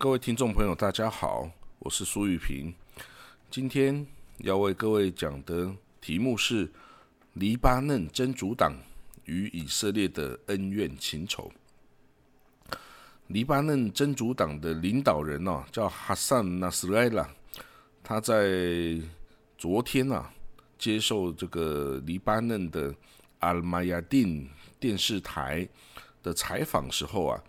各位听众朋友，大家好，我是苏玉平。今天要为各位讲的题目是黎巴嫩真主党与以色列的恩怨情仇。黎巴嫩真主党的领导人呢，叫哈桑·纳斯莱拉，他在昨天啊接受这个黎巴嫩的阿尔马亚丁电视台的采访时候啊。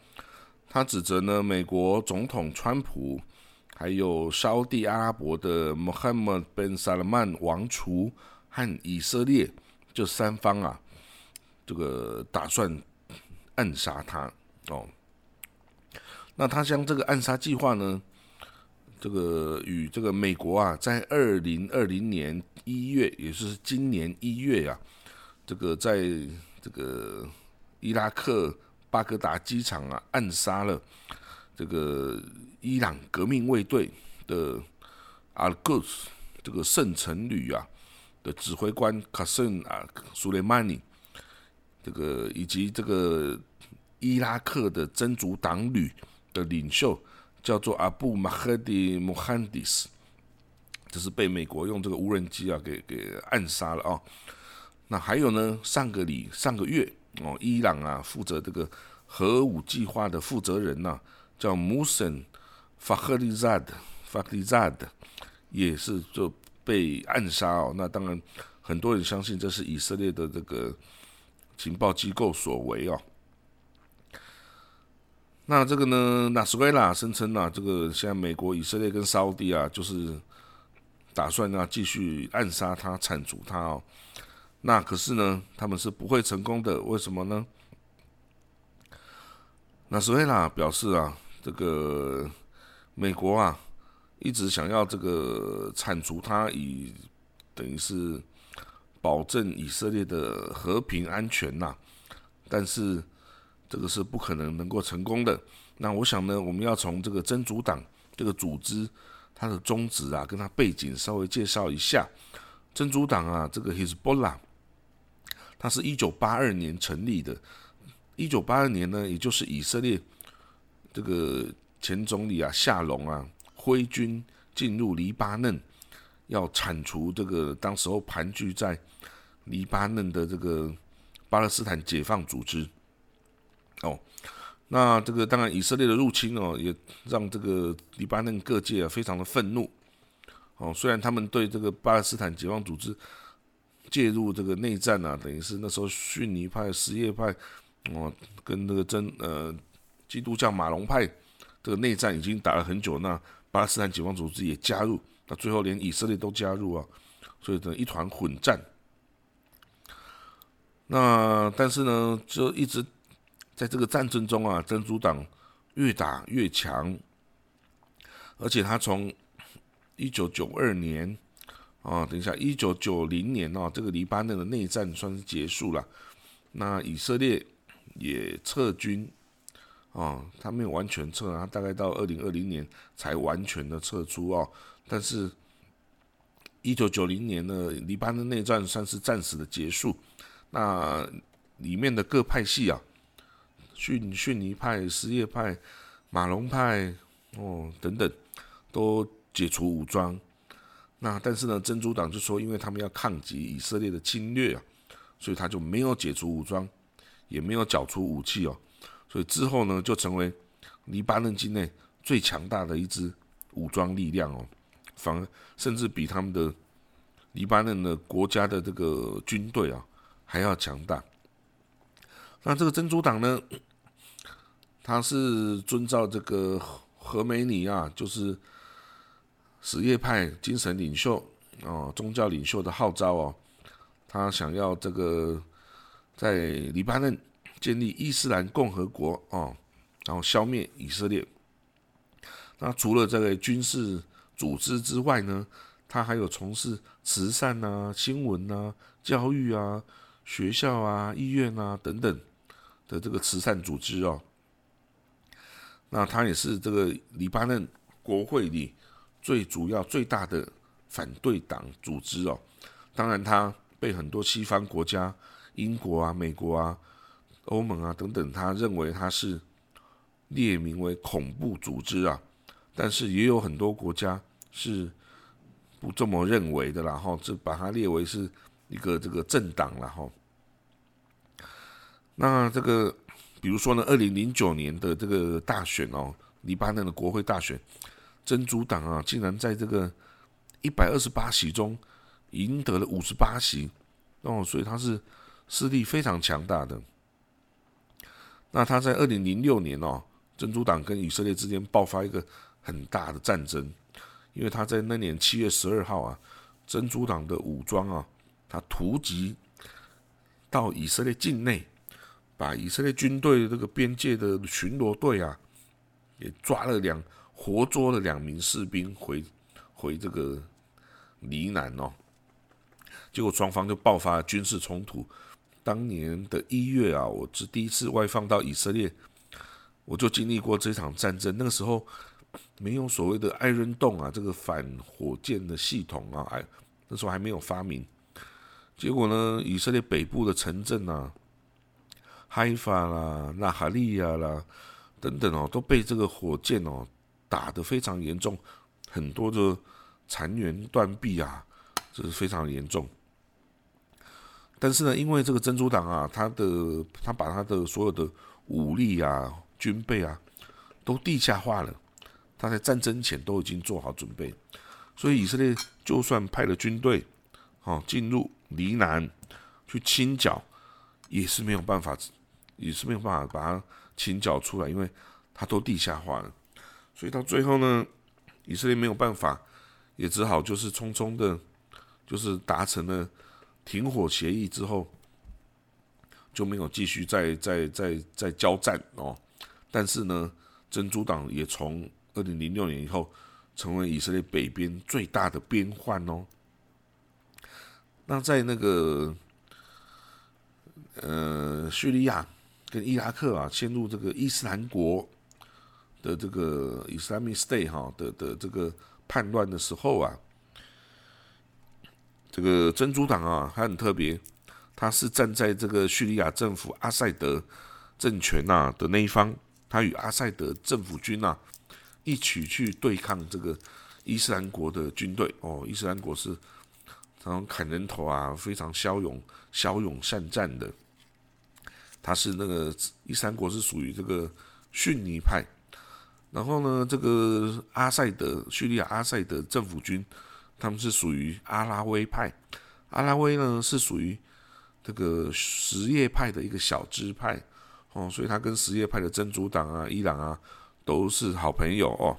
他指责呢，美国总统川普，还有沙地阿拉伯的穆罕默德·本·萨勒曼王储和以色列这三方啊，这个打算暗杀他哦。那他将这个暗杀计划呢，这个与这个美国啊，在二零二零年一月，也就是今年一月呀，这个在这个伊拉克。巴格达机场啊，暗杀了这个伊朗革命卫队的阿尔戈斯这个圣城旅啊的指挥官卡森啊苏雷曼尼，这个以及这个伊拉克的真主党旅的领袖叫做阿布马赫迪穆罕迪斯，这是被美国用这个无人机啊给给暗杀了啊。那还有呢，上个礼上个月。哦，伊朗啊，负责这个核武计划的负责人呐，叫穆森法赫利扎德，法克利扎德也是就被暗杀哦。那当然，很多人相信这是以色列的这个情报机构所为哦。那这个呢，纳斯维拉声称啊，这个现在美国、以色列跟沙地啊，就是打算啊继续暗杀他、铲除他哦。那可是呢，他们是不会成功的，为什么呢？那斯维拉表示啊，这个美国啊，一直想要这个铲除他，以等于是保证以色列的和平安全呐。但是这个是不可能能够成功的。那我想呢，我们要从这个真主党这个组织它的宗旨啊，跟它背景稍微介绍一下。真主党啊，这个 Hezbollah。它是一九八二年成立的，一九八二年呢，也就是以色列这个前总理啊夏隆啊挥军进入黎巴嫩，要铲除这个当时候盘踞在黎巴嫩的这个巴勒斯坦解放组织。哦，那这个当然以色列的入侵哦，也让这个黎巴嫩各界啊非常的愤怒。哦，虽然他们对这个巴勒斯坦解放组织。介入这个内战啊，等于是那时候逊尼派、什叶派，哦，跟那个真呃基督教马龙派这个内战已经打了很久，那巴勒斯坦解放组织也加入，那最后连以色列都加入啊，所以等一团混战。那但是呢，就一直在这个战争中啊，真主党越打越强，而且他从一九九二年。啊，等一下，一九九零年哦，这个黎巴嫩的内战算是结束了，那以色列也撤军，啊，他没有完全撤，他大概到二零二零年才完全的撤出哦。但是，一九九零年的黎巴嫩内战算是暂时的结束，那里面的各派系啊，逊逊尼派、什叶派、马龙派哦等等，都解除武装。那但是呢，真主党就说，因为他们要抗击以色列的侵略啊，所以他就没有解除武装，也没有缴出武器哦，所以之后呢，就成为黎巴嫩境内最强大的一支武装力量哦，反甚至比他们的黎巴嫩的国家的这个军队啊还要强大。那这个真主党呢，他是遵照这个何梅尼啊，就是。什叶派精神领袖哦，宗教领袖的号召哦，他想要这个在黎巴嫩建立伊斯兰共和国哦，然后消灭以色列。那除了这个军事组织之外呢，他还有从事慈善啊、新闻啊、教育啊、学校啊、医院啊等等的这个慈善组织哦。那他也是这个黎巴嫩国会里。最主要、最大的反对党组织哦，当然，他被很多西方国家、英国啊、美国啊、欧盟啊等等，他认为他是列名为恐怖组织啊，但是也有很多国家是不这么认为的，然后这把它列为是一个这个政党了哈。那这个比如说呢，二零零九年的这个大选哦，黎巴嫩的国会大选，真主党啊，竟然在这个一百二十八席中赢得了五十八席哦，所以他是势力非常强大的。那他在二零零六年哦，真主党跟以色列之间爆发一个很大的战争，因为他在那年七月十二号啊，真主党的武装啊，他突击到以色列境内，把以色列军队这个边界的巡逻队啊，也抓了两活捉了两名士兵回回这个黎南哦，结果双方就爆发军事冲突。当年的一月啊，我是第一次外放到以色列，我就经历过这场战争。那个时候没有所谓的艾伦洞啊，这个反火箭的系统啊，哎，那时候还没有发明。结果呢，以色列北部的城镇啊，海法啦、纳哈利亚啦等等哦，都被这个火箭哦打得非常严重，很多的残垣断壁啊，这是非常严重。但是呢，因为这个珍珠党啊，他的他把他的所有的武力啊、军备啊都地下化了，他在战争前都已经做好准备，所以以色列就算派了军队，哦进入黎南去清剿，也是没有办法，也是没有办法把它清剿出来，因为它都地下化了，所以到最后呢，以色列没有办法，也只好就是匆匆的，就是达成了。停火协议之后，就没有继续再再再再交战哦。但是呢，珍珠党也从二零零六年以后，成为以色列北边最大的边患哦。那在那个呃叙利亚跟伊拉克啊，陷入这个伊斯兰国的这个 Islamic State 哈的的这个叛乱的时候啊。这个珍珠党啊，它很特别，它是站在这个叙利亚政府阿塞德政权呐的那一方，它与阿塞德政府军呐一起去对抗这个伊斯兰国的军队。哦，伊斯兰国是然后砍人头啊，非常骁勇、骁勇善战的。他是那个伊斯兰国是属于这个逊尼派，然后呢，这个阿塞德叙利亚阿塞德政府军。他们是属于阿拉维派，阿拉维呢是属于这个什叶派的一个小支派哦，所以他跟什叶派的真主党啊、伊朗啊都是好朋友哦。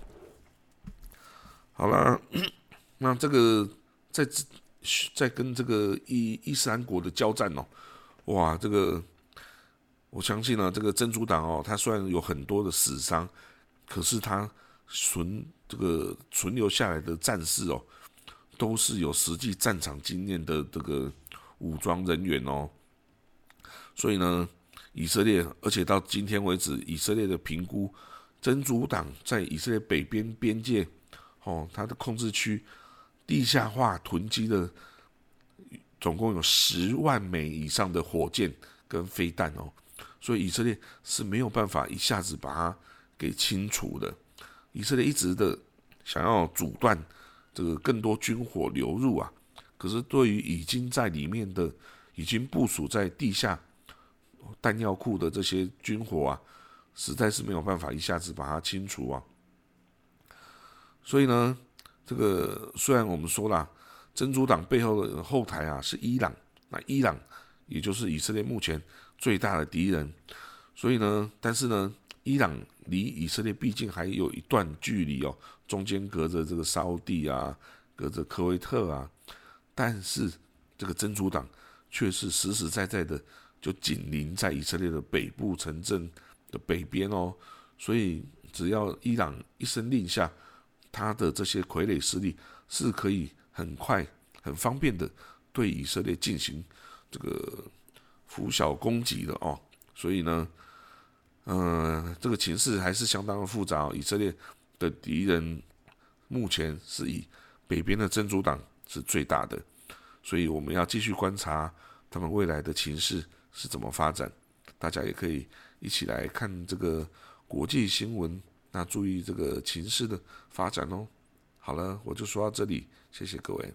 好了，那这个在在跟这个伊伊斯兰国的交战哦，哇，这个我相信呢，这个真主党哦，他虽然有很多的死伤，可是他存这个存留下来的战士哦。都是有实际战场经验的这个武装人员哦，所以呢，以色列，而且到今天为止，以色列的评估，真主党在以色列北边边界，哦，它的控制区地下化囤积的，总共有十万枚以上的火箭跟飞弹哦，所以以色列是没有办法一下子把它给清除的，以色列一直的想要阻断。这个更多军火流入啊，可是对于已经在里面的、已经部署在地下弹药库的这些军火啊，实在是没有办法一下子把它清除啊。所以呢，这个虽然我们说了，真主党背后的后台啊是伊朗，那伊朗也就是以色列目前最大的敌人，所以呢，但是呢，伊朗离以色列毕竟还有一段距离哦。中间隔着这个沙地啊，隔着科威特啊，但是这个真主党却是实实在在的就紧邻在以色列的北部城镇的北边哦，所以只要伊朗一声令下，他的这些傀儡势力是可以很快、很方便的对以色列进行这个拂晓攻击的哦，所以呢，嗯，这个情势还是相当的复杂，以色列。的敌人目前是以北边的真主党是最大的，所以我们要继续观察他们未来的情势是怎么发展。大家也可以一起来看这个国际新闻那注意这个情势的发展哦。好了，我就说到这里，谢谢各位。